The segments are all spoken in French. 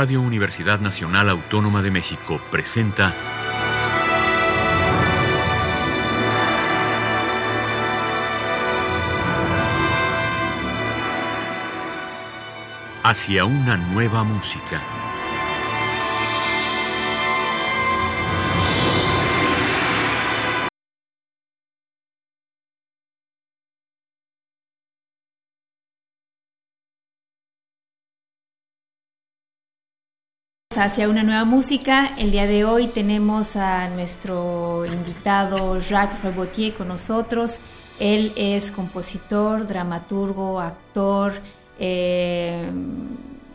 Radio Universidad Nacional Autónoma de México presenta Hacia una nueva música. Hacia una nueva música. El día de hoy tenemos a nuestro invitado Jacques Rebotier con nosotros. Él es compositor, dramaturgo, actor, eh,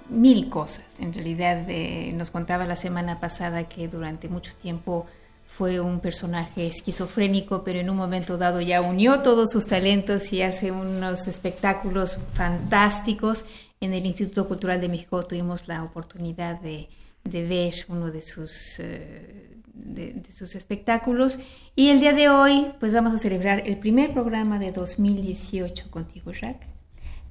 mil cosas. En realidad eh, nos contaba la semana pasada que durante mucho tiempo fue un personaje esquizofrénico, pero en un momento dado ya unió todos sus talentos y hace unos espectáculos fantásticos. En el Instituto Cultural de México tuvimos la oportunidad de de ver uno de sus, eh, de, sus espectáculos. Y el día de hoy, pues vamos a celebrar el primer programa de 2018 contigo, Jacques.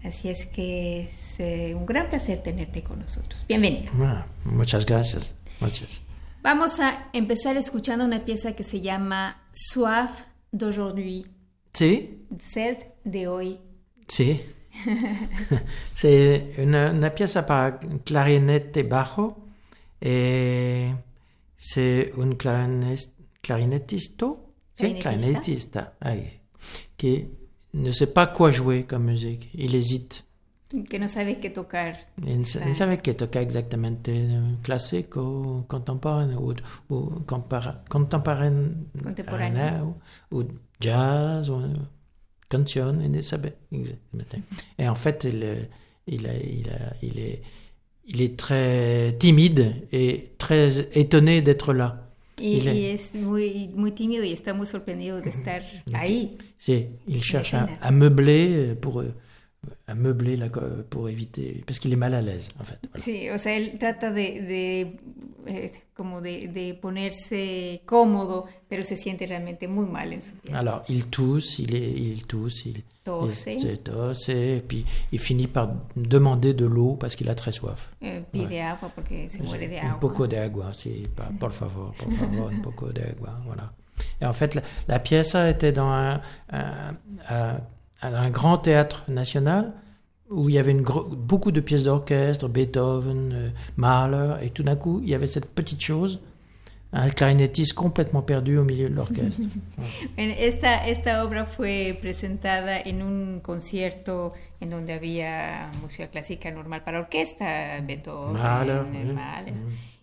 Así es que es eh, un gran placer tenerte con nosotros. Bienvenido. Ah, muchas gracias. Muchas. Vamos a empezar escuchando una pieza que se llama Soif d'aujourd'hui. Sí. Sed de hoy. Sí. C'est una, una, pieza para clarinete bajo et c'est un clarinettiste, clarinettiste qui ne sait pas quoi jouer comme musique. Il hésite. Que no sabe qué tocar. Il ne sabe qué tocar exactamente, classique ou contemporain ou, ou contemporain, contemporain ou, jazz ou canción, il ne savait exactement. Et en fait, il, il, il, il est il est très timide et très étonné d'être là. Y, il y es muy, muy tímido y está muy sorprendido de estar ahí. Sí, il cherche à, à, meubler pour à meubler la, pour éviter parce qu'il est mal à l'aise en fait. Voilà. Sí, o sea, él trata de, de eh, como de, de, ponerse cómodo, pero se siente realmente muy mal en su piel. Alors, il tousse, il, est, il tousse, il tosse, il, tosse et puis il finit par demander de l'eau parce qu'il a très soif. Eh, pide ouais. agua porque se muere de agua. Un poco de agua, sí, por favor, por favor, un poco de agua, voilà. Et en fait, la, la pièce était dans un, un, un, un grand théâtre national où il y avait une beaucoup de pièces d'orchestre, Beethoven, euh, Mahler, et tout d'un coup, il y avait cette petite chose, un clarinettiste complètement perdu au milieu de l'orchestre. esta, esta obra fue presentada en un concierto en donde había música clásica normal para orquesta, Beethoven, Mahler, Mahler.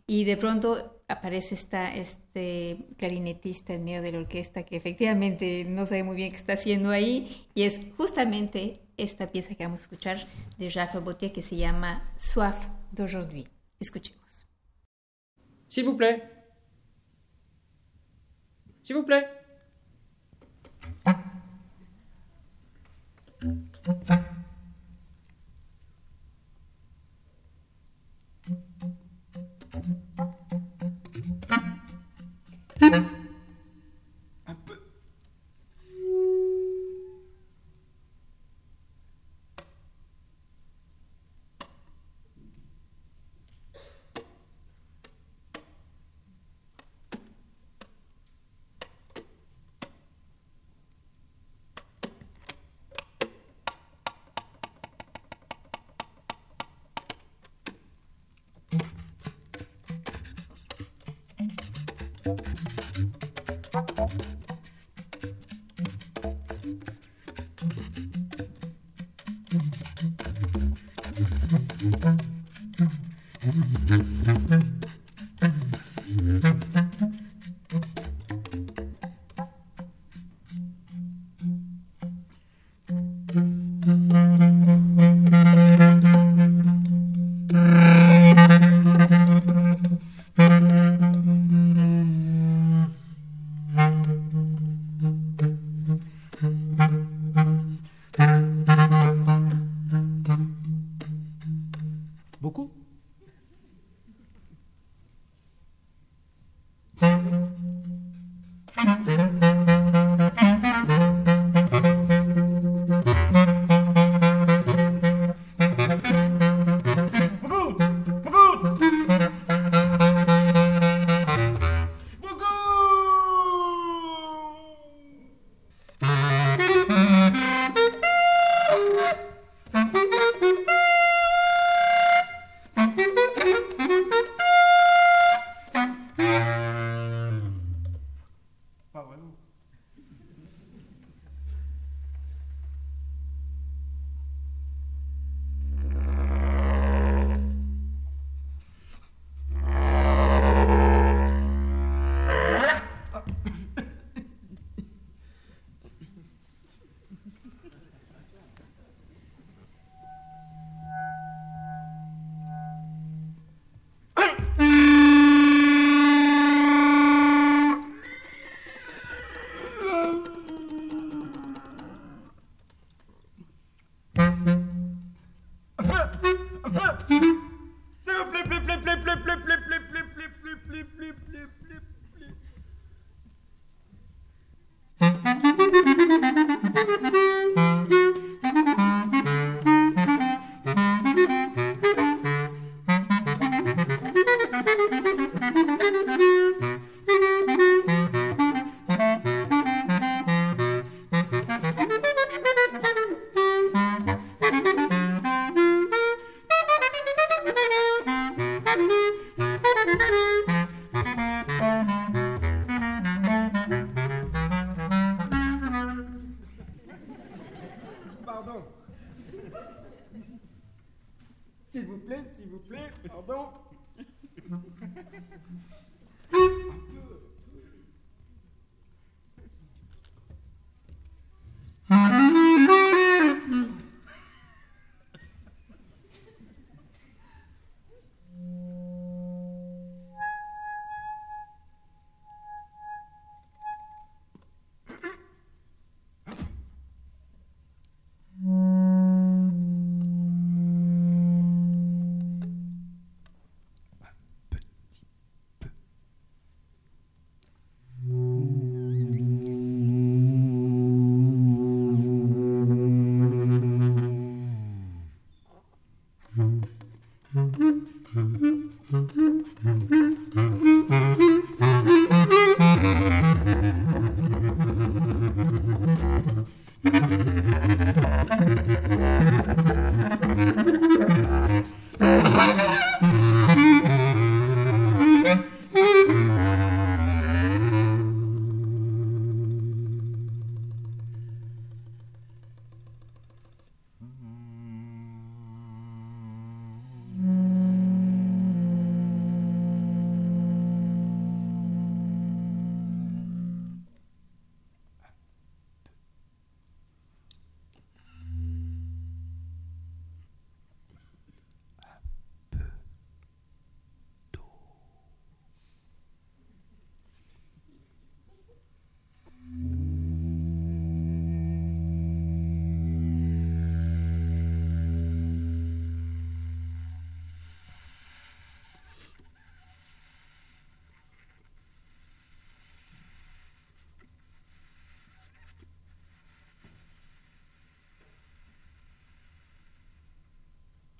Y de pronto aparece esta, este clarinetista en medio de la orquesta que efectivamente no sabe muy bien qué está haciendo ahí y es justamente esta pieza que vamos a escuchar de Jacques Robotier que se llama Soif d'aujourd'hui. Escuchemos. S'il vous plaît. S'il vous plaît.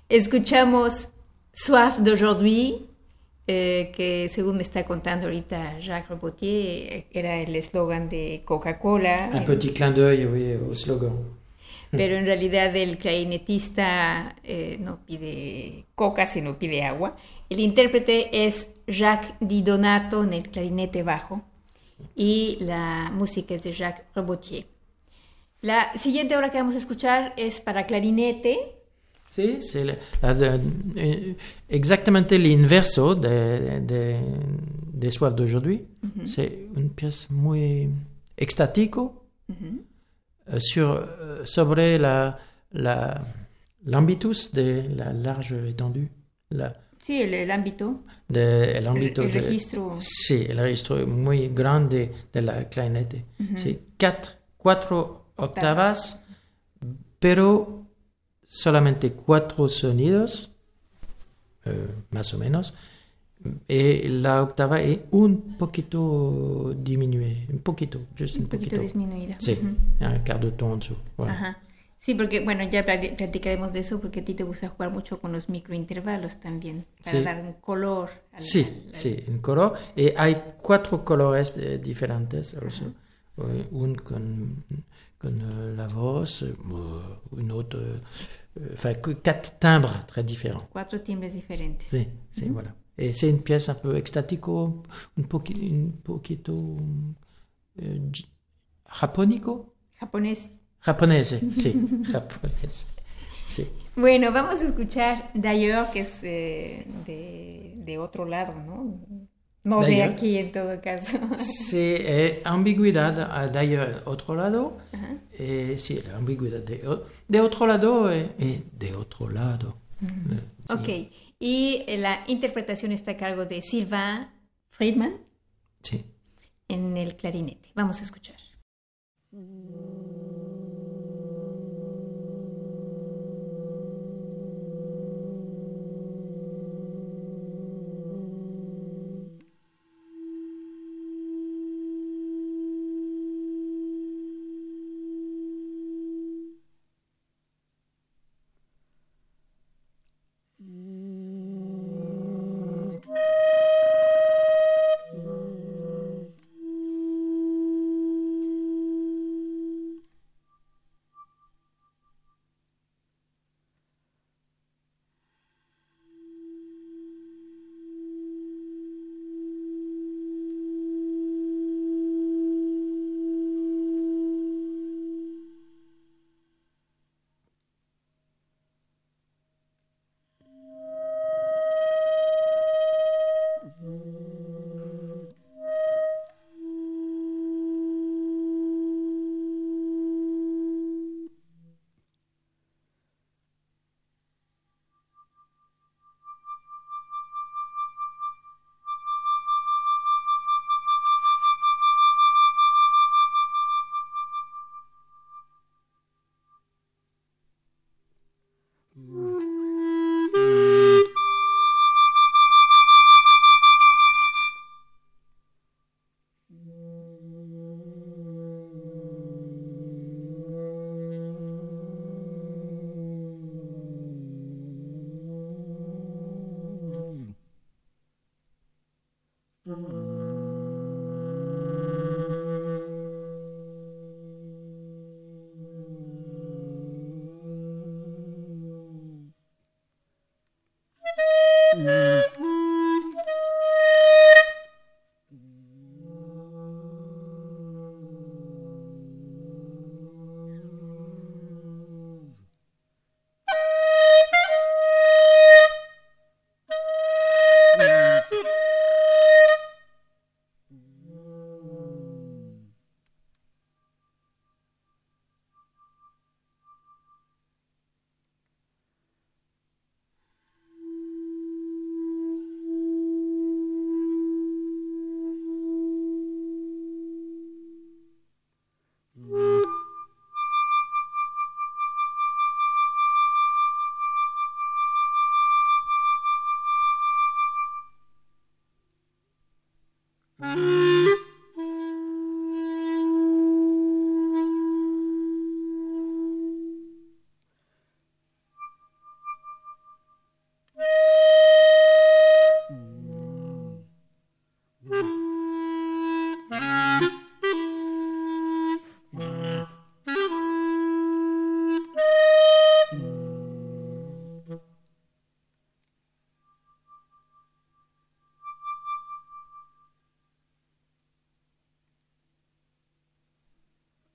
Escuchamos Soif d'aujourd'hui, eh, que según me está contando ahorita Jacques Robotier, era el eslogan de Coca-Cola. Un petit clin d'œil, oui, au slogan. Pero en realidad el clarinetista eh, no pide coca, sino pide agua. El intérprete es Jacques Di Donato en el clarinete bajo y la música es de Jacques Robotier. La siguiente obra que vamos a escuchar es para clarinete, C'est le- de- euh, exactement l'inverso de, de, des soifs d'aujourd'hui. C'est une pièce muy extático euh, sur, euh, sobre la, la, l'ambitus de la large étendue. La, el ámbito, de, el de- registro. Sí, el registro muy grande de la clarinete. C'est quatre, cuatro octavas, pero solamente cuatro sonidos, eh, más o menos. Y la octava es un poquito diminuée, un poquito, just un, Un poquito disminuida. Sí, Ujú. un quart de ton en dessous. voilà. Ajá. Sí, porque bueno, ya pla- platicaremos de eso porque a ti te gusta jugar mucho con los microintervalos también, para Sí. dar un color. al- Sí, al- al- sí, un color. Y hay cuatro colores eh, diferentes. also. Eh, un con, con eh, la voz, eh, un autre. Eh, Enfin, quatre timbres très différents. Cuatro timbres diferentes. Sí, sí, voilà. Et c'est une pièce un peu extático, un, poqui- un poquito. j- japonico? Japonés. Japonese, sí, japonés. Sí. Bueno, vamos a escuchar D'ailleurs, que es eh, de, de otro lado, ¿no? No de aquí en todo caso. C'est eh, ambigüedad ah, d'ailleurs otro lado. Eh, sí, la ambigüedad de, de otro lado eh, eh, de otro lado. Sí. Ok, y eh, la interpretación está a cargo de Sylvain Friedman Sí. en el clarinete. Vamos a escuchar.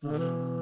Mm-hmm.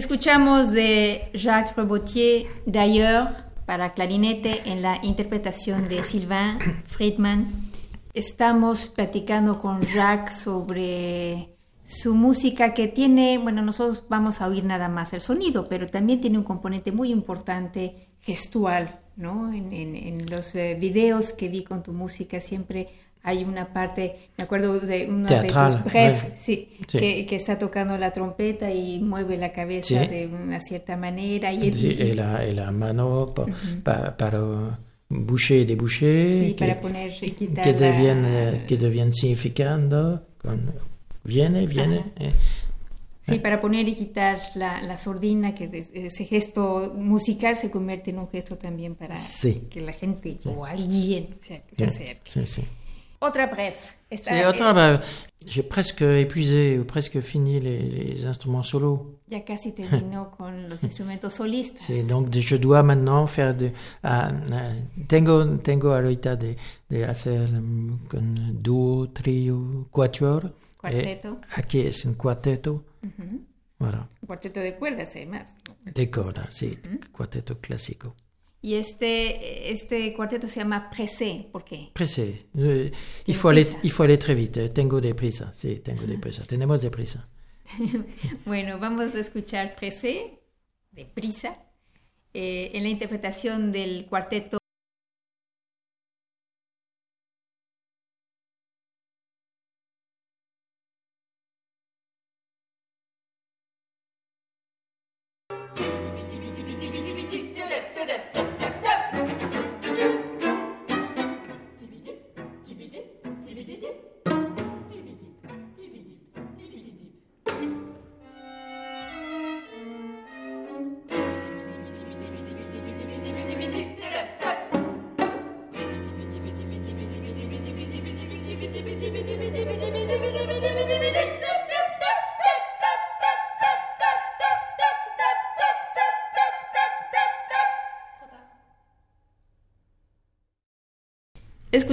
Escuchamos de Jacques Rebotier d'ailleurs para clarinete en la interpretación de Sylvain Friedman. Estamos platicando con Jacques sobre su música que tiene, bueno, nosotros vamos a oír nada más el sonido, pero también tiene un componente muy importante gestual, ¿no? En, en- los eh, videos que vi con tu música siempre hay una parte, me acuerdo de uno Teatral, de tus bref, ouais. sí, Sí. Que, que está tocando la trompeta y mueve la cabeza Sí. de una cierta manera. Y, Sí, et, la, et la mano pa- pa- para boucher et déboucher, sí, que, para poner y quitar que, la- eh, que deviennent significando, con viene, viene. eh. Sí, para poner y quitar la, la sordina, que des- ese gesto musical se convierte en un gesto también para que la gente o alguien se Sí, acerque. sí, sí. Otra bref. C'est autre, bah, J'ai presque épuisé ou presque fini les, les instruments solos. ya casi terminó con los instrumentos solistas. Donc je dois maintenant faire de ah, tengo tengo ahorita de, de hacer con dúo, trío, quatuor. Cuarteto. Eh, aquí es un cuarteto. Voilà. Un cuarteto de cuerdas, además. De corda, sí, cuarteto clásico. Y este, este cuarteto se llama Pressé. ¿Por qué? Pressé. Eh, il, faut aller, il faut aller très vite. Tengo de prisa. Sí, tengo de prisa. Tenemos de prisa. Bueno, vamos a escuchar Pressé, de prisa, eh, en la interpretación del cuarteto.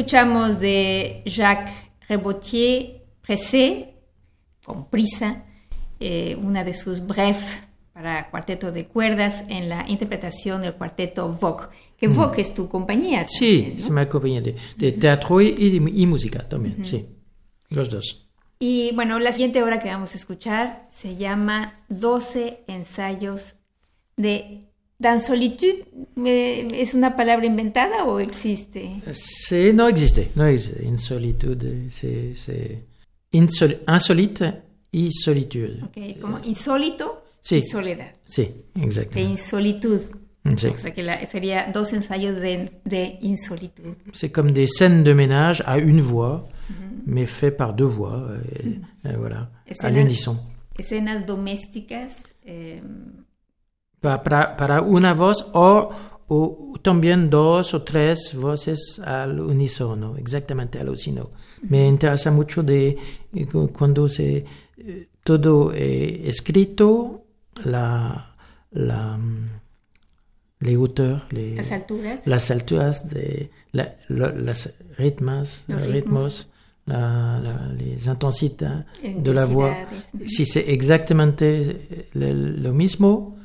Escuchamos de Jacques Rebotier, Pressé, con prisa, eh, una de sus bref para cuarteto de cuerdas en la interpretación del cuarteto Vogue. Que Vogue es tu compañía. Sí, también, ¿no? c'est ma compañía de, de teatro y, y, y música también. Sí, los dos. Y bueno, la siguiente obra que vamos a escuchar se llama 12 ensayos de Dan solitud? Eh, es una palabra inventada o existe? C'est non existé, non existé. Insolitude, c'est c'est insol- insolite y solitude. Ok, como insólito Sí. y soledad. Sí, De exactement. insolitud. Sí. O sea que la- sería dos ensayos de, de insolitud. C'est comme des scènes de ménage à une voix, mais fait par deux voix, et, et voilà, Et à l'unisson. Escenas domésticas. eh, Para, para una voz o, o también dos o tres voces al unísono, exactamente al unísono. Me interesa mucho de eh, cu- cuando se eh, todo es escrito, la, la, mm, les hauteurs, les, las alturas. las alturas de la- las ritmas, Los ritmos, la- la- les intensidades de la intensidades. Si c'est exactamente lo mismo,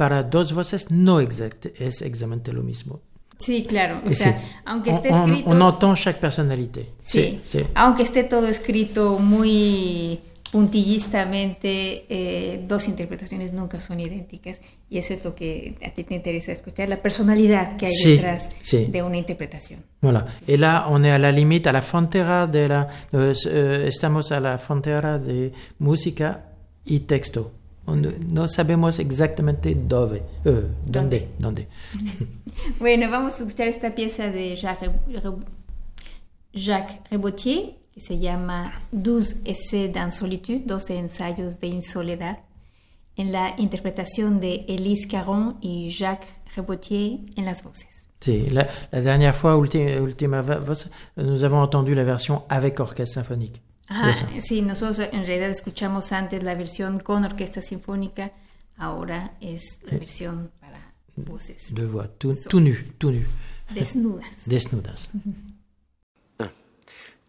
para dos voces no exact, es exactamente lo mismo. Sí, claro. O Sí. sea, aunque On, esté on- escrito. on entend chaque personnalité. Sí, sí. aunque esté todo escrito muy puntillistamente, eh, dos interpretaciones nunca son idénticas y eso es lo que a ti te interesa escuchar, la personalidad que hay Sí, detrás de una interpretación. Voilà. Et là, on est à la limite, à la frontera de la. euh, estamos a la frontera de música y texto. No sabemos exactamente dove, euh, dónde, dónde. Bueno, vamos a escuchar esta pieza de Jacques, Jacques Rebotier que se llama Douze essais d'insolitude, 12 ensayos de insoledad, en la interpretación de Élise Caron y Jacques Rebotier en las voces. Si, la, la dernière fois, ulti- ultima voz, nous avons entendu la version avec orchestre symphonique. Ajá, Eso. sí, nosotros en realidad escuchamos antes la versión con orquesta sinfónica, ahora es la versión para voces Deux voix, tout, tout nu, tout nu, desnudas. desnudas.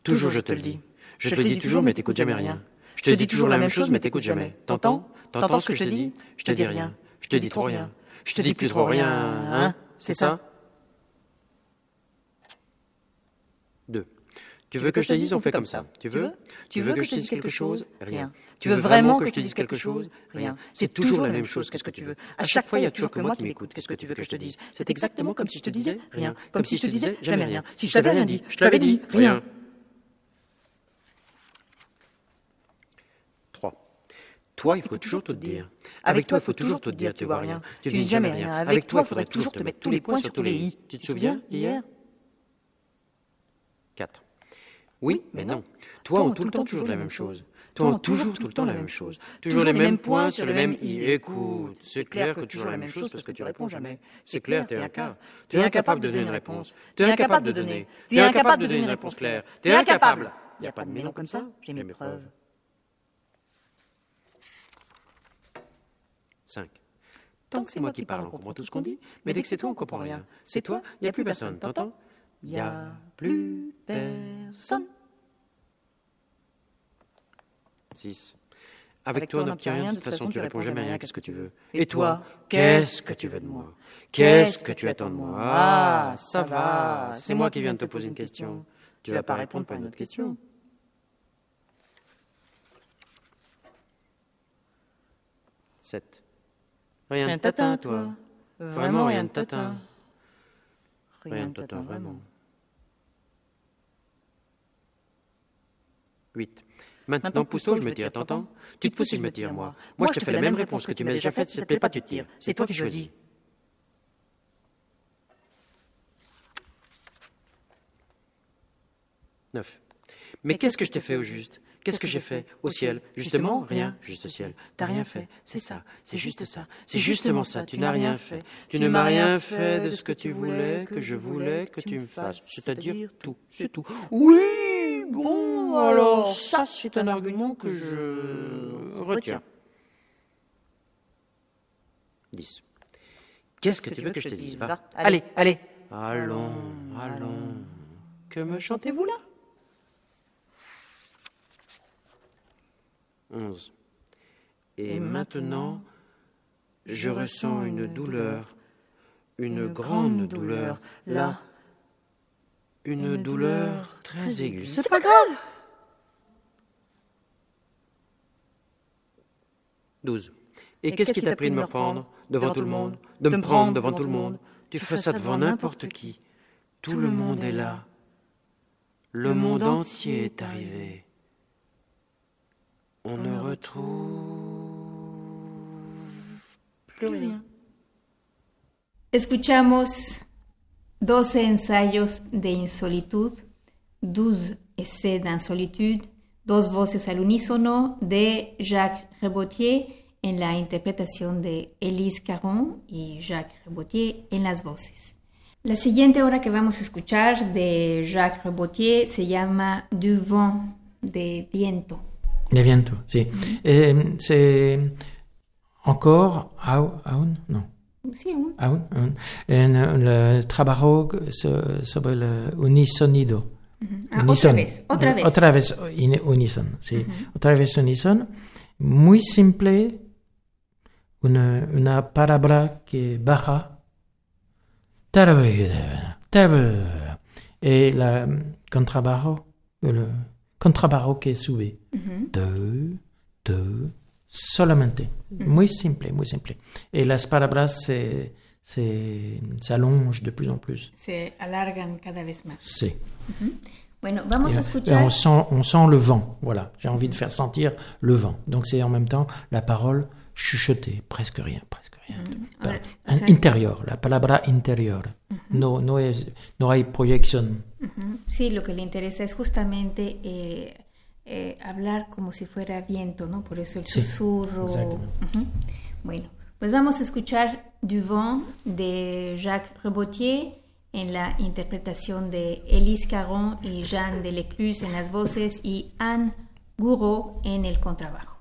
Toujours je te le dis. Je te le dis toujours, mais t'écoutes jamais rien. Je te dis toujours la même chose, mais t'écoutes jamais. T'entends? T'entends ce que je te dis? Je te dis rien. Je te dis trop rien. Je te dis plus trop rien. Hein? C'est ça? Deux. Tu veux que je te dise, on fait comme ça. Tu veux Tu veux que je te dise quelque chose Rien. Tu veux vraiment que je te dise quelque chose Rien. C'est toujours la même chose. Qu'est-ce que tu veux À chaque fois, il y a toujours que moi qui m'écoute. Qu'est-ce que tu veux que je te dise C'est exactement comme si je te disais rien. Comme si je te disais jamais rien. Si je t'avais rien dit, je te l'avais dit rien. 3. Toi, il faut toujours te dire. Avec toi, il faut toujours te dire, tu vois rien. Tu dis jamais rien. Avec toi, il faudrait toujours te mettre tous les points sur tous les i. Tu te souviens d'hier 4. Oui, mais non. Toi, on tout le temps toujours la même chose. Toi, on toujours tout le temps la même chose. Toujours les mêmes points sur le même i. Écoute, c'est clair que toujours la même chose parce que tu réponds jamais. C'est clair, t'es un cas. T'es incapable de donner une réponse. T'es incapable de donner. T'es incapable de donner une réponse claire. T'es incapable. Y a pas de non comme ça. J'ai mes preuves. 5. Tant que c'est moi qui parle, on comprend tout ce qu'on dit, mais dès que c'est toi, on comprend rien. C'est toi, il n'y a plus personne, t'entends Il n'y a plus personne. 6. Avec toi, on n'obtient rien, de toute façon, tu réponds jamais rien, qu'est-ce que tu veux? Et toi, qu'est-ce que tu veux de moi? Qu'est-ce que tu attends de moi? Ah, ça va, c'est moi qui viens de te poser une question. Tu vas pas répondre par une autre question. Sept. Rien de tatin, toi. Vraiment rien de tatin. Rien de tatin, vraiment. 8. Maintenant, pousse-toi, je me tire, t'entends Tu te pousses et je me tire, moi. Moi, je te fais la même réponse que tu m'as déjà faite. Si ça te plaît pas, tu te tires. C'est toi qui choisis. Neuf. Mais qu'est-ce que je t'ai fait au juste? Qu'est-ce que j'ai fait Au ciel? Justement, rien. Juste au ciel. T'as rien fait. C'est ça. C'est juste ça. C'est justement ça. Tu n'as rien fait. Tu ne m'as rien fait de ce que tu voulais, que je voulais que tu me fasses. C'est-à-dire tout. C'est tout. Oui, bon, alors ça, c'est un argument que je retiens. 10. Qu'est-ce que tu veux que je te dise? Va. Allez, allez. Allons, allons. Que me chantez-vous là? 11. Et maintenant, je ressens une douleur, une grande douleur, là, une douleur très aiguë. C'est pas grave 12. Et qu'est-ce qui t'a pris de me reprendre devant tout le monde, de me prendre devant tout le monde Tu fais ça devant n'importe qui. Tout le monde est là. Le monde entier est arrivé. On ne retrouve plus rien. Escuchamos 12 ensayos de insolitud, 12 essais d'insolitude, dos voces al unísono de Jacques Rebotier en la interpretación de Élise Caron y Jacques Rebotier en las voces. La siguiente obra que vamos a escuchar de Jacques Rebotier se llama Du vent, de viento. De viento, sí. Eh, c'est encore Au- Aun, non. Sí, un- Aun, Aun. En eh, le trabajo so- sobre el unisonido. Ah, Unison. otra vez, otra vez. Otra vez unison, sí. Otra vez unison. Muy simple. Una, una palabra que baja. Et la contrabajo, le contrabajo que sube. Deux, deux, solamente. Muy simple, muy simple. Et las palabras se, se, s'allongent de plus en plus. Se alargan cada vez más. C'est. Bueno, vamos Et, a escuchar. on, sent, on sent le vent, voilà. J'ai envie de faire sentir le vent. Donc c'est en même temps la parole chuchotée, presque rien, presque rien. Ahora, Un o sea, interior, la palabra interior. no, no, es, no hay proyección. Ujú. Sí, lo que le interesa es justamente eh, eh, hablar como si fuera viento, ¿no? Por eso el Sí, susurro. exactamente. Bueno, pues vamos a escuchar Du vent de Jacques Rebotier en la interpretación de Élise Caron y Jeanne Delecluse en las voces y Anne Gouraud en el contrabajo.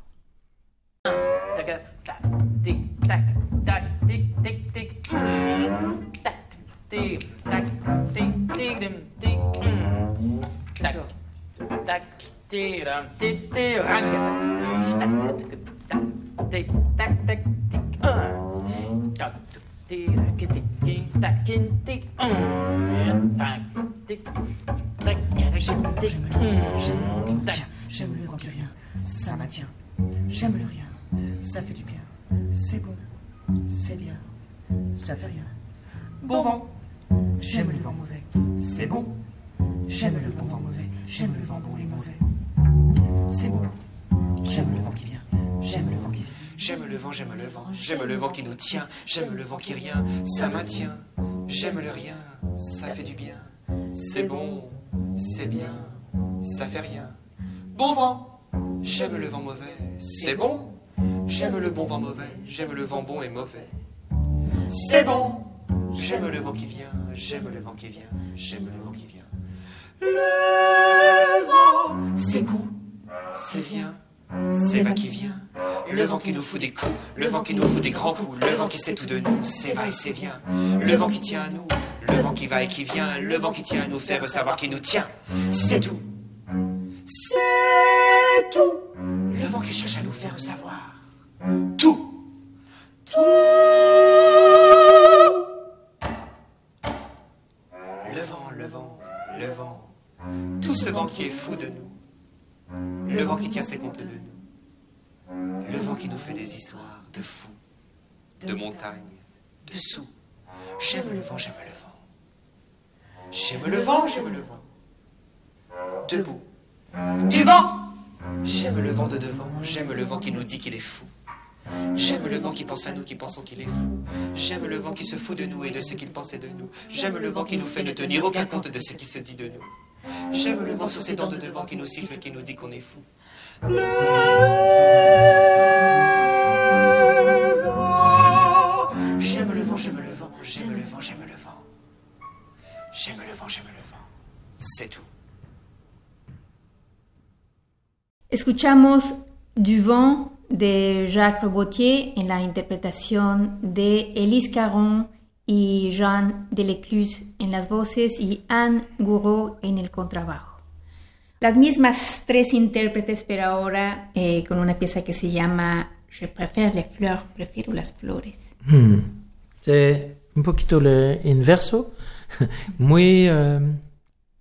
J'aime le vient, ça maintient. J'aime le rien, ça fait du bien. C'est bon, c'est bien, ça fait rien. Bon vent, j'aime le vent mauvais. C'est bon, j'aime le bon vent mauvais. J'aime le vent bon et mauvais. C'est bon, j'aime le vent qui vient, j'aime le vent qui vient. J'aime le vent, j'aime le vent, j'aime le vent qui nous tient, j'aime le vent qui rien, ça maintient. J'aime le rien, ça fait du bien. C'est bon, c'est bien, ça fait rien. Bon vent, j'aime le vent mauvais, c'est bon. J'aime le bon vent mauvais, j'aime le vent bon et mauvais. C'est bon, j'aime le vent qui vient, j'aime le vent qui vient, j'aime le vent qui vient. Le vent, c'est goût, c'est vient, c'est va qui vient. Le vent qui nous fout des coups, le vent qui nous fout des grands coups, le vent qui sait tout de nous, c'est va et c'est vient. Le vent qui tient à nous, le vent qui va et qui vient, le vent qui tient à nous faire savoir qu'il nous tient. C'est tout. C'est tout. Le vent qui cherche à nous faire savoir. Tout. Tout. Le vent, le vent, le vent. Tout ce vent qui est fou de nous. Le vent qui tient ses comptes de nous. Le vent qui nous fait des histoires de fous, de montagnes, de sous. J'aime le vent, j'aime le vent. J'aime le vent, j'aime le vent. Debout. Du vent J'aime le vent de devant, j'aime le vent qui nous dit qu'il est fou. J'aime le vent qui pense à nous, qui pensons qu'il est fou. J'aime le vent qui se fout de nous et de ce qu'il pensait de nous. J'aime le vent qui nous fait ne tenir aucun compte de ce qui se dit de nous. J'aime le vent sur ses dents de devant qui nous siffle et qui nous dit qu'on est fou. Le vent. J'aime le vent, j'aime le vent, j'aime le vent, j'aime le vent. J'aime le vent, j'aime le vent. C'est tout. Escuchamos Du vent de Jacques Robotier en la interpretación de Élise Caron y Jean Delecluse en las voces y Anne Gouraud en el contrabajo. Las mismas tres intérpretes, pero ahora eh, con una pieza que se llama Je préfère les fleurs, prefiero las flores. Hmm. C'est un poquito le inverso, muy euh,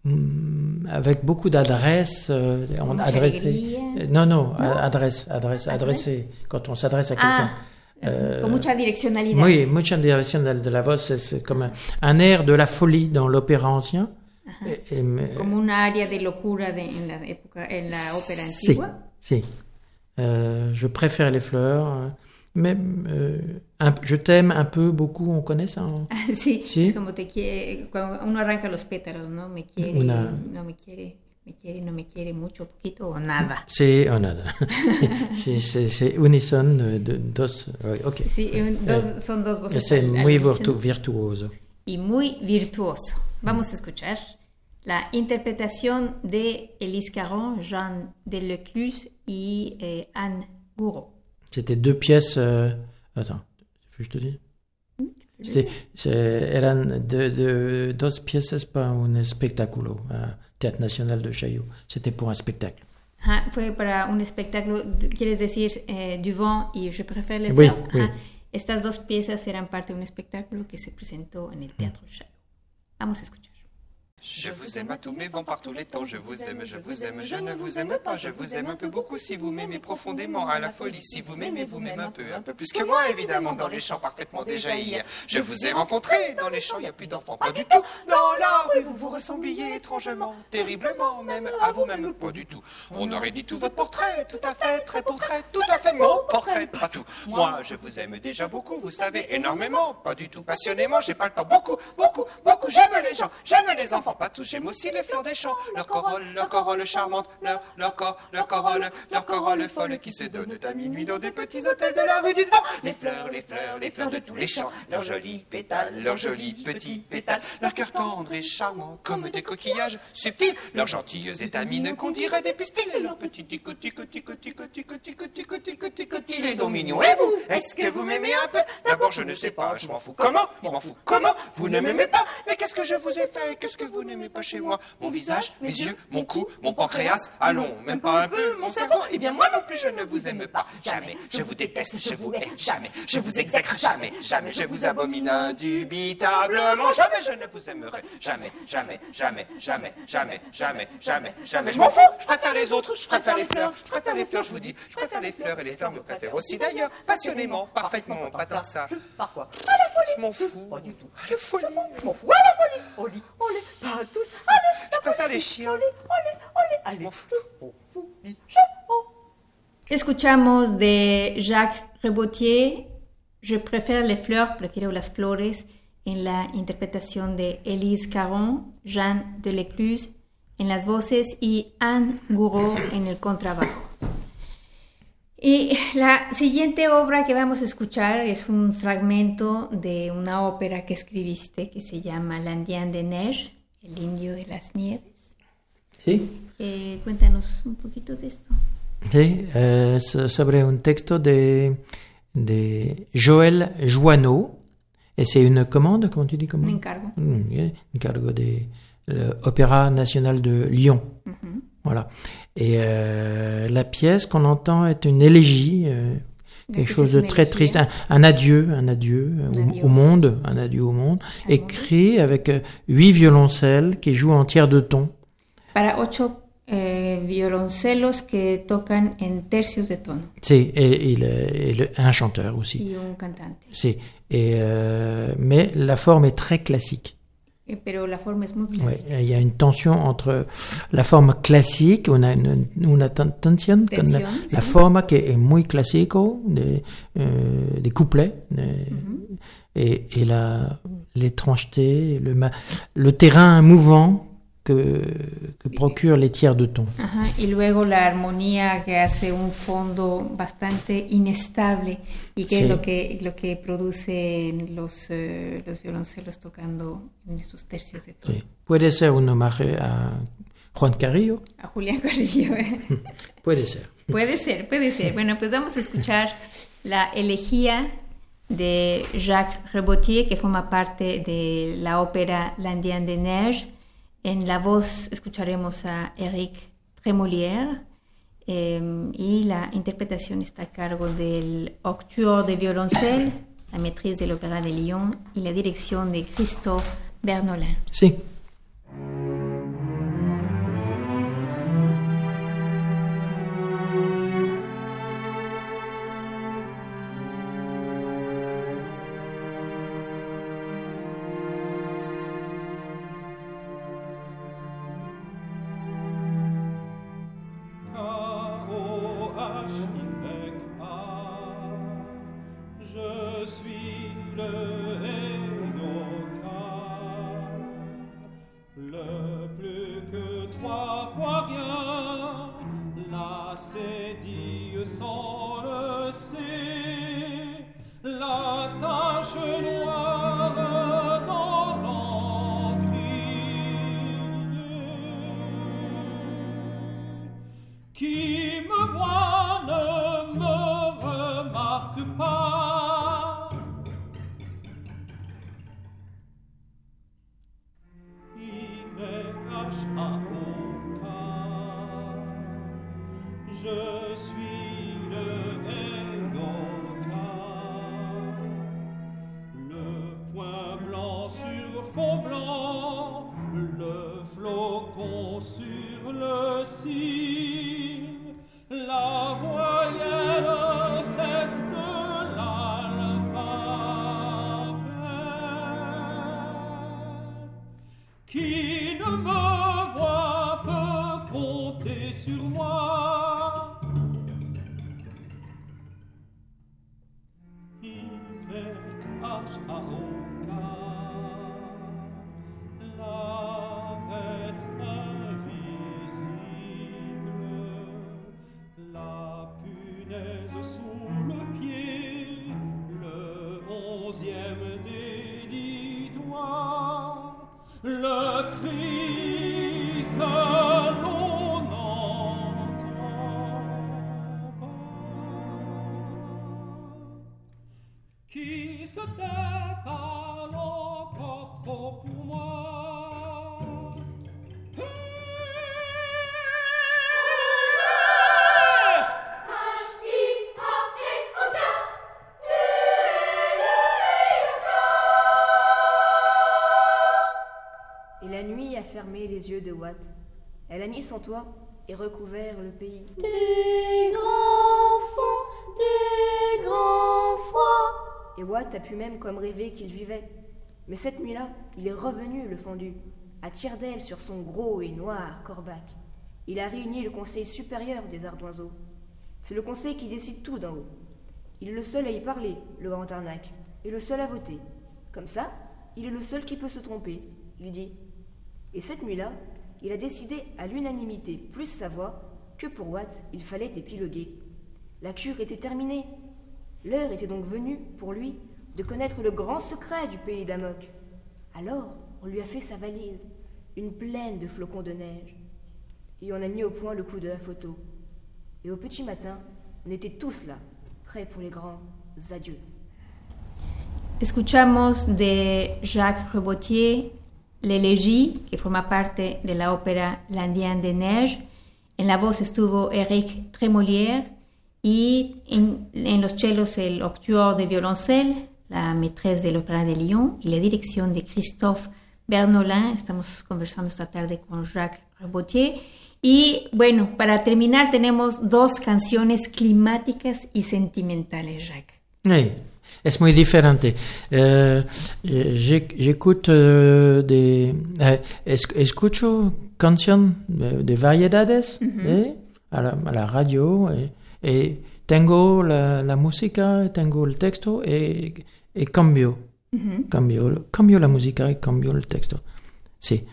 mm, avec beaucoup d'adresse, euh, on adressé. Non, non, adresse, adresse, adressé. Quand on s'adresse à quelqu'un. Ah, Euh, Con mucha direccionalidad. Oui, mucha direction de, la voz, c'est- c'est comme un, un air de la folie dans l'opéra ancien. Et me- Como una área de locura de, en la época, en la ópera antigua. si. Euh, je préfère les fleurs, euh, mais euh, un- je t'aime un peu, beaucoup, on connaît ça hein Sí, Sí. es como te quiere, cuando uno arranca los pétalos, ¿no? Me quiere, Una- no me quiere, me quiere, no me quiere mucho, poquito o nada. C'est oh, nada. c'est, c'est, c'est unison de, de- dos. oui, ok. Sí, un- dos, son dos voces. Al muy virtu- virtuoso. y muy virtuoso. Vamos a escuchar la interpretación de Élise Caron, Jean Delecluse y eh, Anne Gouraud. C'était deux pièces. euh, Attends, je te dise. C'était, c'est, eran de, de, dos pièces para un espectáculo, à Théâtre National de Chaillot. C'était pour un spectacle. Ajá, fue para un espectáculo, quieres decir, eh, Du Vent y Je préfère les Oui, fleurs. oui. Ajá. Estas dos piezas eran parte de un espectáculo que se presentó en el Teatro Chaillot. Vamos a escuchar. Je vous aime à tous mes vents par tous les temps, je vous aime, je vous aime, je ne vous aime pas, je vous aime un peu beaucoup si vous m'aimez profondément à la folie, si vous m'aimez, vous m'aimez un peu, un peu plus que moi évidemment dans les champs parfaitement déjà hier. Je vous ai rencontré dans les champs, il n'y a plus d'enfants, pas du tout. Dans la rue, vous vous ressembliez étrangement, terriblement même, à vous-même, pas du tout. On aurait dit tout votre portrait, tout à fait, très portrait, tout à fait mon portrait, pas tout. Moi, je vous aime déjà beaucoup, vous savez, énormément, pas du tout passionnément, j'ai pas le temps, beaucoup, beaucoup, beaucoup, j'aime les gens, j'aime les enfants, pas tous, j'aime aussi les fleurs des champs, leur corolle, leur corolle charmante, leur, leur corps, leur corolle, leur corolle folle qui se donnent à minuit dans des petits hôtels de la rue du devant. Les fleurs, les fleurs, les fleurs de tous les champs, leurs jolis pétales, leurs jolis petits pétales, leur cœur tendre et charmant comme des coquillages subtils, leurs gentilles étamines qu'on dirait des pistils, et leurs petits tico tico tico tico tico tico tico tico tico tico. Les dons mignons. Et vous, est-ce que vous m'aimez un peu? D'abord, je ne sais pas, je m'en fous. Comment, je m'en fous. Comment, vous ne m'aimez pas, mais qu'est-ce que je vous ai fait? Qu'est-ce que vous vous n'aimez pas chez moi Mon visage, mes yeux, mon cou, mon pancréas Allons, même pas un peu, mon cerveau Eh bien, moi non plus, je ne vous aime pas Jamais, je vous déteste, je vous hais Jamais, je vous exècre Jamais, jamais, je vous abomine indubitablement Jamais, je ne vous aimerai Jamais, jamais, jamais, jamais, jamais, jamais, jamais, jamais Je m'en fous, je préfère les autres, je préfère les fleurs Je préfère les fleurs, je vous dis Je préfère les fleurs et les fleurs me préfèrent aussi d'ailleurs Passionnément, parfaitement, pas tant que ça Par quoi Je m'en fous Pas du tout Je m'en fous Pas tous. Allez. je préfère les chiens. Au lit. Allez. je m'en fous. Fou. Je m'en Escuchamos de Jacques Rebotier, Je préfère les fleurs, prefiero las flores, en la interpretación de Élise Caron, Jean Delecluse en las voces y Anne Gouraud en el contrabajo. Y la siguiente obra que vamos a escuchar es un fragmento de una ópera que escribiste que se llama L'Indien de Neige, el indio de las nieves. Si, Eh, cuéntanos un poquito de esto. euh, so- sobre un texto de, de Joël Joanneau. Et c'est une commande, comment tu dis Un commande encargo. Mm, yeah, encargo de l'Opéra National de Lyon. Voilà. Et euh, la pièce qu'on entend est une élégie, euh, quelque que chose de très triste, un, un adieu, un adieu au- adieu. au, monde, un adieu au monde, écrit avec euh, huit violoncelles qui jouent en tiers de ton. Para ocho eh, violoncelos que tocan en tercios de tono C'est et, et le- et le- un chanteur aussi. y un cantante. C'est et euh, mais la forme est très classique. Il y a une tension entre la forme classique, una, una tension, tension la, sí. la forme qui est muy clásico de, euh, des couplets de, mm -hmm. et, et l'étrangeté, le, le terrain mouvant que, que procurent les tiers de ton. Ajá, y luego la armonía que hace un fondo bastante inestable y que Sí. es lo que, lo que produce los, eh, los violoncelos tocando en estos tercios de tono. Sí. Puede ser un homenaje a Juan Carrillo, A Julián Carrillo. ¿eh? puede ser. Puede ser, puede ser. Bueno, pues vamos a escuchar la elegía de Jacques Rebotier, que forma parte de la ópera L'Indien de Neige. En la voz escucharemos a Eric Tremolière eh, y la interpretación está a cargo del octuor de violoncelle, la maîtrise de l'Opéra de Lyon y la dirección de Christophe Bernolin. Si. Elle a mis son toit et recouvert le pays. Des grands fonds, des grands froids. Et Watt a pu même comme rêver qu'il vivait. Mais cette nuit-là, il est revenu, le fondu, à tire d'aile sur son gros et noir corbac. Il a réuni le conseil supérieur des ardoiseaux. C'est le conseil qui décide tout d'en haut. Il est le seul à y parler, le grand arnaque, et le seul à voter. Comme ça, il est le seul qui peut se tromper, il dit. Et cette nuit-là, il a décidé à l'unanimité, plus sa voix, que pour Watt, il fallait épiloguer. La cure était terminée. L'heure était donc venue, pour lui, de connaître le grand secret du pays d'Amok. Alors, on lui a fait sa valise, une plaine de flocons de neige. Et on a mis au point le coup de la photo. Et au petit matin, on était tous là, prêts pour les grands adieux. Escuchamos de Jacques Rebotier L'Élégie, que forma parte de la ópera L'Indien de Neige. En la voz estuvo Eric Tremolière y en, en los chelos el octuor de violoncelle, la maîtresse de l'Opéra de Lyon y la dirección de Christophe Bernolin. Estamos conversando esta tarde con Jacques Rebotier. Y bueno, para terminar tenemos dos canciones climáticas y sentimentales, Jacques. Oui, es muy diferente. Eh, J'écoute euh, des. eh, es- escucho canciones de, de variedades eh, a, la, a la radio eh, y tengo la, la música, y tengo el texto y, y cambio. cambio. Cambio la música y cambio el texto. Sí.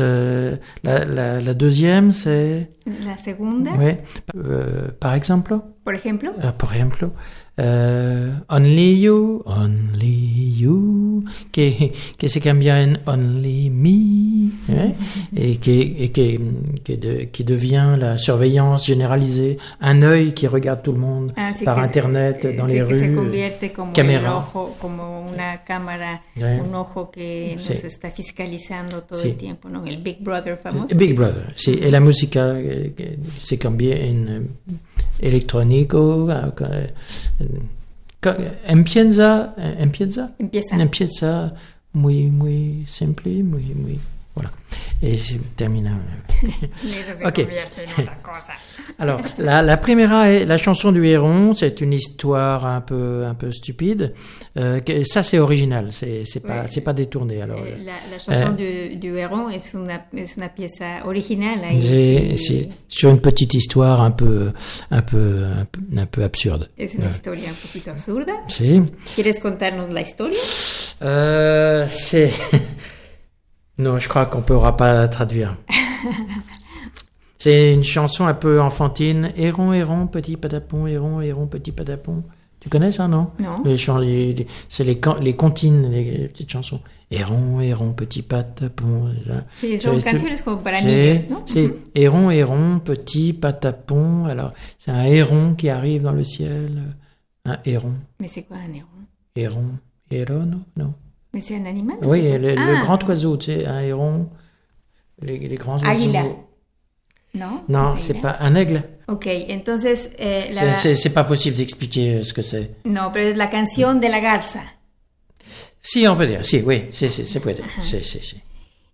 Eh, la, la, la deuxième, c'est. La segunda, Ouais. Euh, par exemple? por ejemplo. Ah, por ejemplo, eh, Only You, Only You, que, que se cambia en Only Me, ¿eh? et, que, et que, que, de- qui devient la surveillance généralisée, un œil qui regarde tout le monde Así par se- Internet, dans les rues. se convierte como caméra. ojo, como una cámara, Ouais. un ojo que Sí. nos está fiscalizando todo Sí. el tiempo, ¿no? El Big Brother famoso. Big Brother, sí, et la música eh, se cambia en eh, electrónico, ca- empieza, empieza, Empieza. empieza muy, muy simple, muy, muy, voilà. et je termine. Se Ok. Alors, la, la primera est la chanson du héron. C'est une histoire un peu, un peu stupide. Euh, ça, c'est original. C'est, c'est pas, c'est pas détourné. Alors, Eh, La, la chanson Euh, du, du héron es una, es una pieza original. ahí c'est, c'est sur une petite histoire un peu, un peu, un peu, un peu absurde. Es una Ouais. historia un poquito absurda. Si. ¿Quieres contarnos la historia? Euh, c'est. non, je crois qu'on pourra pas traduire. c'est une chanson un peu enfantine. Héron, héron, petit patapon, héron, héron, petit patapon. Tu connais ça, non? Non. Les chants, les- les- c'est les, les comptines, les petites chansons. Héron, héron, petit patapon. Sí, son C'est- canciones como para c'est- niños, ¿no? C'est Ujú. héron, héron, petit patapon. Alors, c'est un héron qui arrive dans le ciel. Un héron. Mais c'est quoi un héron? Héron. Héron, non Non. Mais c'est un animal Oui, c'est le, quoi le Ah, grand oiseau, tu sais, un héron, les, les grands oiseaux. Águila. ¿No? Non, ¿Es c'est pas un aigle. Ok, entonces eh, C'est- la... C'est c'est pas possible d'expliquer euh, ce que c'est. No, pero es la canción de la garza. Si, on peut dire, si, oui, si, si, se puede. Si, si, si.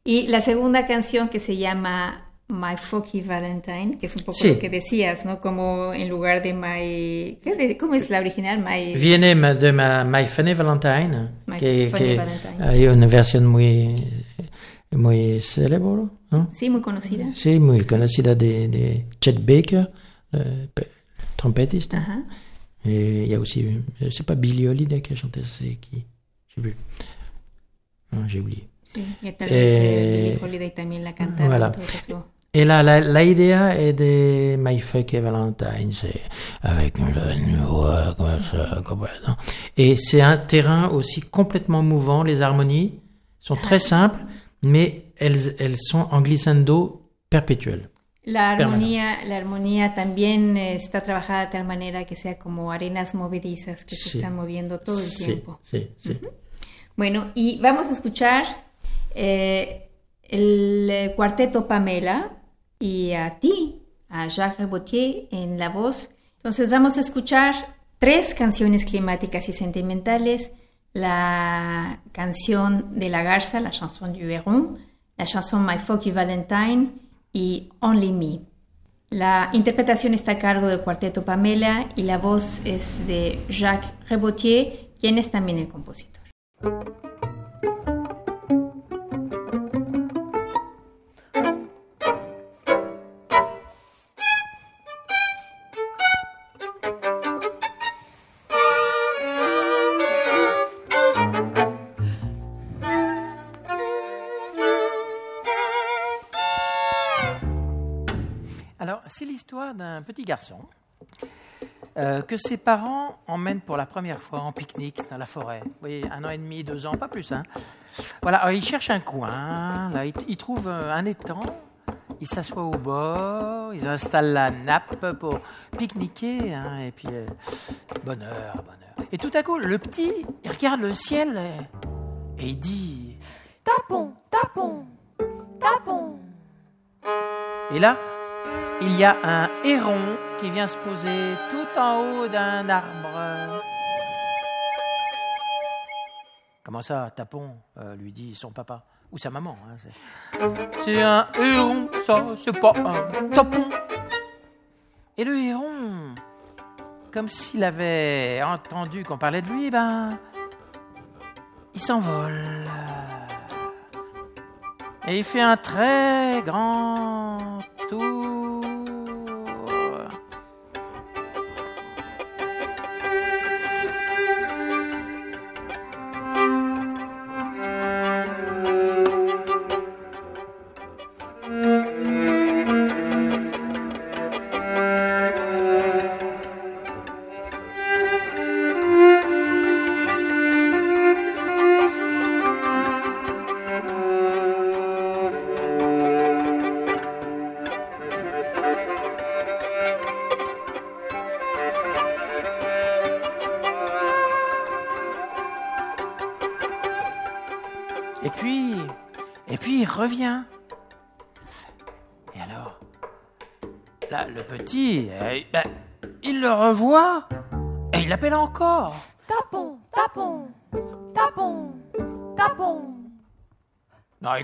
Y la segunda canción que se llama My Fucky Valentine, que es un poco Sí. lo que decías, ¿no? Como en lugar de My... ¿qué de- ¿Cómo es la original? My... Viene de ma, My Funny Valentine, My que, Funny que Valentine. hay una versión muy, muy célebre, ¿no? Sí, muy conocida. Sí, muy conocida de, de Chet Baker, trompetista. Ajá. Et il y a aussi, euh, c'est pas Billy Holiday qui a chanté, c'est qui Je sais plus. Non, j'ai oublié. Sí, que tal vez eh, Eh, Billie Holiday también la canta. voilà. Et là, la, la idea est de My Fuck Valentine, c'est avec une voix comme ça, complètement. Et c'est un terrain aussi complètement mouvant, les harmonies sont très simples, mais elles, elles sont en glissando perpétuel. La armonía, la armonía también está trabajada de tal manera que sea como arenas movedizas que se están moviendo todo el Sí, tiempo. sí, sí. Bueno, y vamos a escuchar eh, el eh, cuarteto Pamela y a ti, a Jacques Rebotier en la voz. Entonces vamos a escuchar tres canciones climáticas y sentimentales, la canción de la garza, la chanson du héron, la chanson My Fucky Valentine y Only Me. La interpretación está a cargo del cuarteto Pamela y la voz es de Jacques Rebotier, quien es también el compositor. Petit garçon euh, que ses parents emmènent pour la première fois en pique-nique dans la forêt. Vous voyez, un an et demi, deux ans, pas plus. Hein. Voilà, alors, il cherche un coin, là, il, il trouve euh, un étang, il s'assoit au bord, ils installent la nappe pour pique-niquer, hein, et puis euh, bonheur, bonheur. Et tout à coup, le petit, il regarde le ciel et il dit Tapons, tapons, tapons. Et là, il y a un héron qui vient se poser tout en haut d'un arbre. Comment ça, tapon euh, lui dit son papa. Ou sa maman. hein, c'est- un héron, ça, c'est pas un tapon. Et le héron, comme s'il avait entendu qu'on parlait de lui, ben, il s'envole. Et il fait un très grand tour.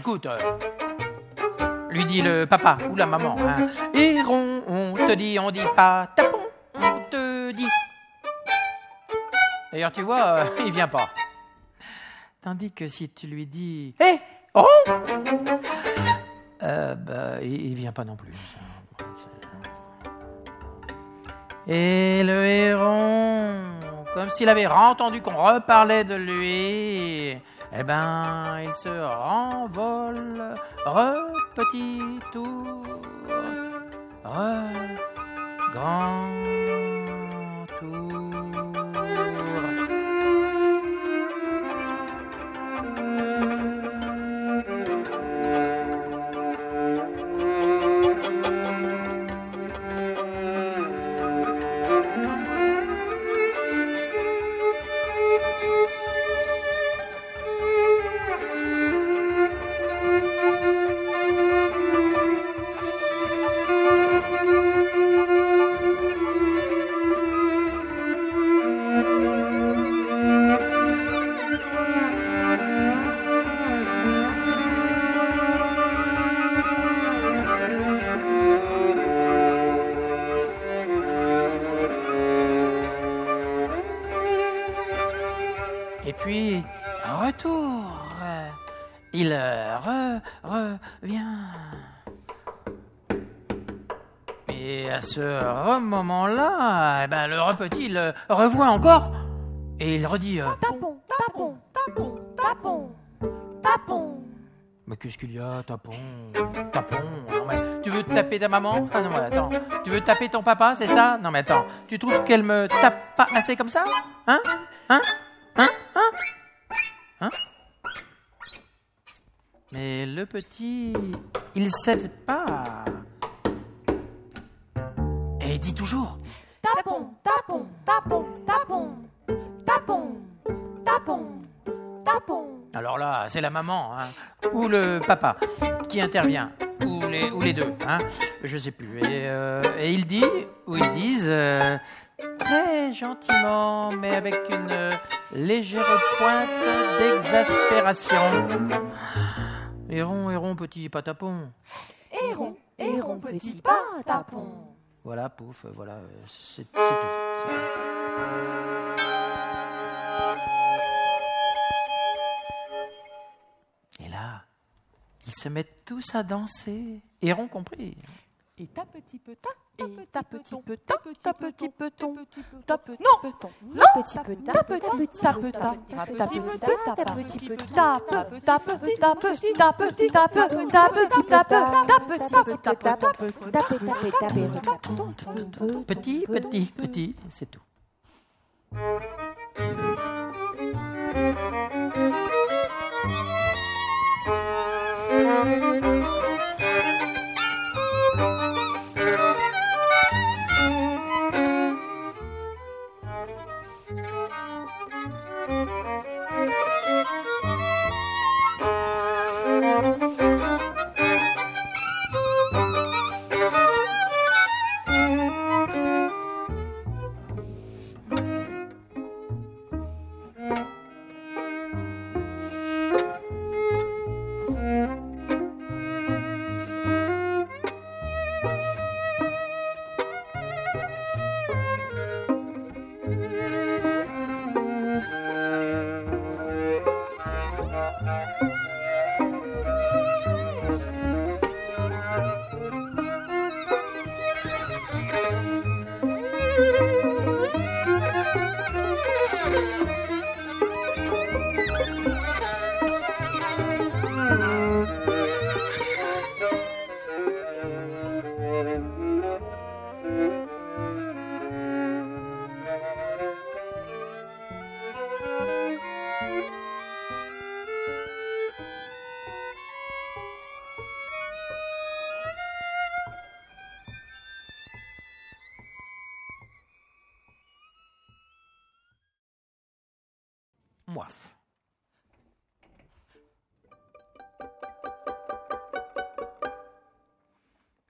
Écoute, euh, lui dit le papa ou la maman. Hein. Héron, on te dit, on dit pas tapon, on te dit. D'ailleurs, tu vois, euh, il vient pas. Tandis que si tu lui dis Hé, oh euh, bah, il, il vient pas non plus. Et le héron, comme s'il avait entendu qu'on reparlait de lui, eh ben, il se renvole, re petit tour, re grand revoit encore. Et il redit euh, Tapon, tapon, tapon, tapon, tapon. Mais qu'est-ce qu'il y a, tapon? Tapon Non mais tu veux taper ta maman? Ah non mais attends. Tu veux taper ton papa, c'est ça? Non mais attends. Tu trouves qu'elle me tape pas assez comme ça? Hein? Hein? Hein? Hein? Hein? Mais le petit, il cède c'est la maman hein, ou le papa qui intervient, ou les, ou les deux, hein, je sais plus. Et, euh, et il dit, ou ils disent, euh, très gentiment, mais avec une euh, légère pointe d'exaspération. Héron, héron, petit patapon. Héron, héron, petit pas, tapon. Voilà, pouf, voilà, c'est tout. Se mettent tous à danser, héron compris. Et ta petit peu ta, et ta petit peu ta, ta petit ta petit petit ta, petit ta peu ta, ta petit peu ta, ta petit peu ta, ta petit ta peu, ta petit ta peu, ta petit ta peu, ta petit ta peu, ta peu, ta peu, ta peu, Petit, petit, petit, c'est tout. bueno Música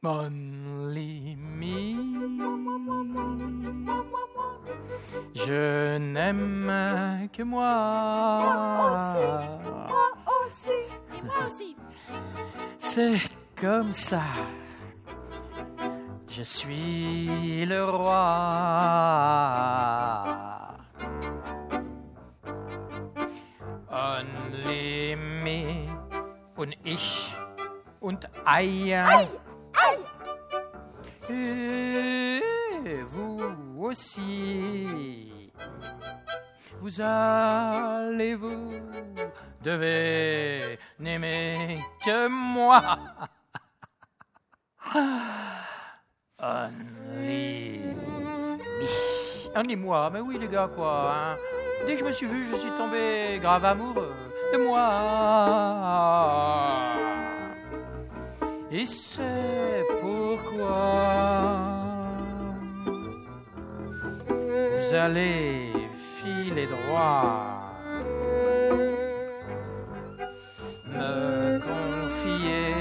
Only me. Je n'aime que moi. Et moi aussi. C'est comme ça. Je suis le roi. Only me und ich und Eier. Vous allez, vous devez n'aimer que moi? Only me. Only moi, mais oui les gars quoi. hein. Dès que je me suis vu, je suis tombé grave amoureux de moi. Et c'est pourquoi vous allez filer droit. Me confier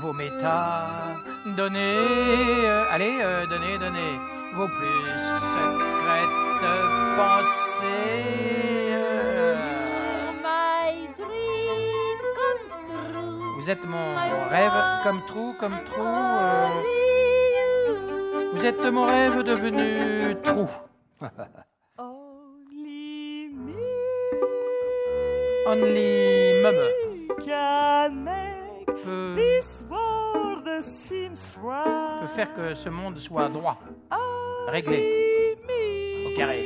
vos métas, donnez, euh, allez, euh, donnez, donnez vos plus secrètes pensées. My dream come true. Vous êtes mon rêve comme trou, comme trou. euh, Vous êtes mon rêve devenu trou. Only mum can make peut, this world seem right. peut faire que ce monde soit droit, réglé, au carré.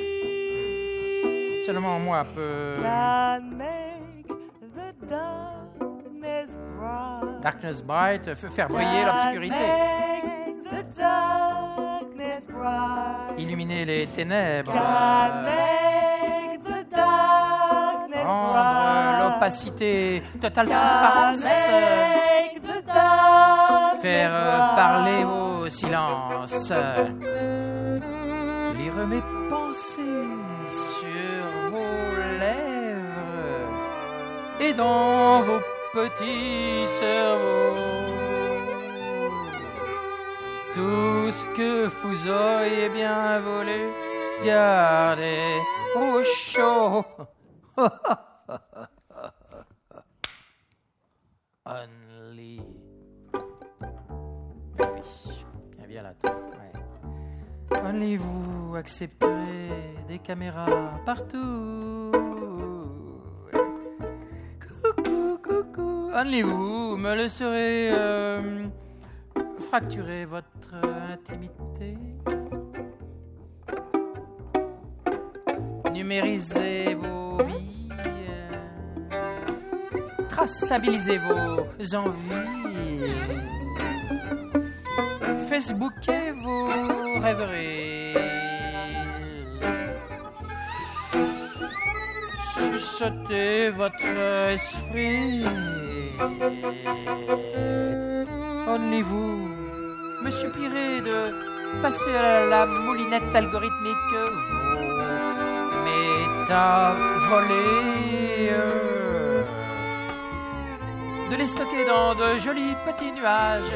Seulement moi peut Can make the darkness bright. Faire briller l'obscurité, illuminer les ténèbres, rendre bright. l'opacité, totale transparence, faire euh, parler vos silences, lire mes pensées sur vos lèvres et dans vos petits cerveaux. Tout ce que vous auriez bien voulu garder au chaud. Only. Oui, bien, bien là. toi. Ouais. Only vous accepterez des caméras partout. Coucou, coucou. Only vous me laisserez euh, fracturer votre intimité. Numériser vos traçabiliser vos envies. Facebooker vos rêveries. Chuchoter votre esprit. Only vous me suppierez de passer à la moulinette algorithmique vos métavolés. De les stocker dans de jolis petits nuages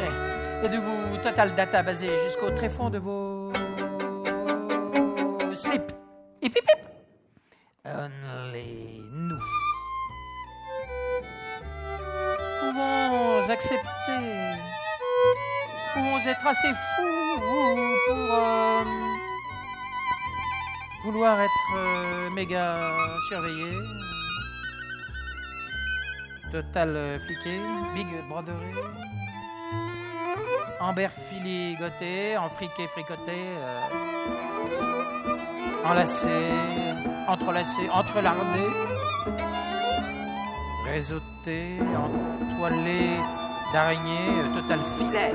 et de vous total data baser jusqu'au tréfonds de vos slips. Hip hip hip. Only nous pouvons accepter, pouvons être assez fous pour euh, vouloir être euh, méga surveillés. Total euh, fliqué, Big Brotheré, Amber filigoté, enfriqué, fricoté, euh, enlacé, entrelacé, entrelardé, réseauté, entoilé d'araignées, euh, total filet,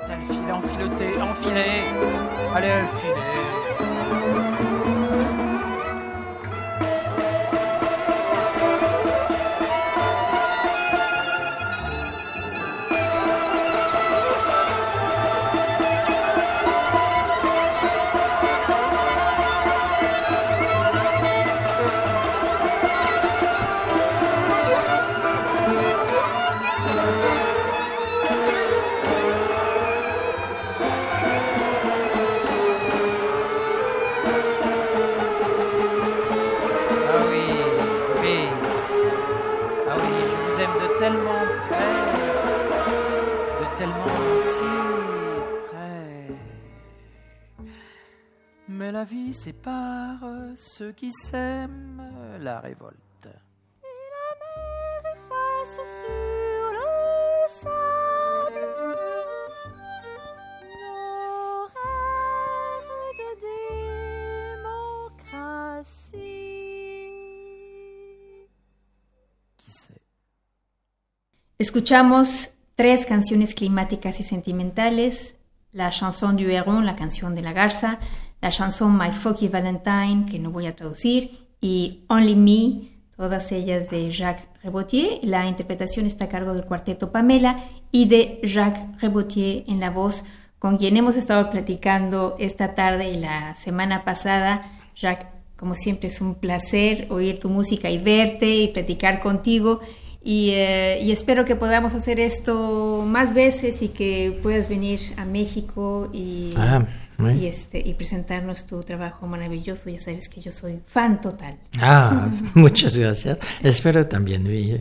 total filet, enfiloté, enfilé, allez, filet. Qui la révolte. Et la mer efface sur le sable nos rêves de démocratie. Qui sait Escuchamos tres canciones climáticas y sentimentales, la chanson du héron, la canción de la garza, la chanson My Fucky Valentine, que no voy a traducir, y Only Me, todas ellas de Jacques Rebotier. La interpretación está a cargo del cuarteto Pamela y de Jacques Rebotier en la voz, con quien hemos estado platicando esta tarde y la semana pasada. Jacques, como siempre es un placer oír tu música y verte y platicar contigo. Y, eh, y, espero que podamos hacer esto más veces y que puedas venir a México y, ah, y, este, y presentarnos tu trabajo maravilloso. Ya sabes que yo soy fan total. Ah, muchas gracias. Espero también. Je,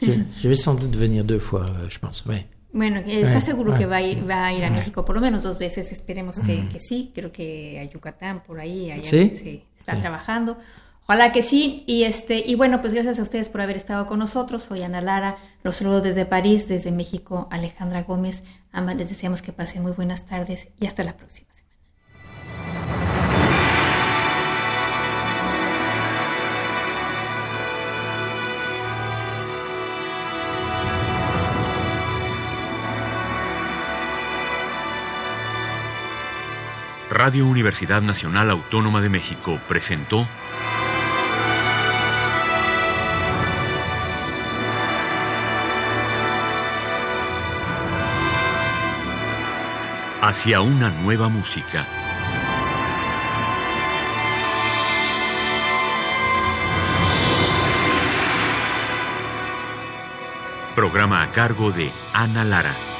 je, vais sans doute venir deux fois, je pense. Oui. Bueno, ¿estás ouais, seguro que va a ir, va a, ir a México por lo menos dos veces? Esperemos que, mm. que sí. Creo que a Yucatán, por ahí, allá ¿Sí? se está sí. trabajando. Ojalá que sí. Y este, y bueno, pues gracias a ustedes por haber estado con nosotros. Soy Ana Lara, los saludo desde París, desde México, Alejandra Gómez. Ambas les deseamos que pasen muy buenas tardes y hasta la próxima semana. Radio Universidad Nacional Autónoma de México presentó hacia una nueva música. Programa a cargo de Ana Lara.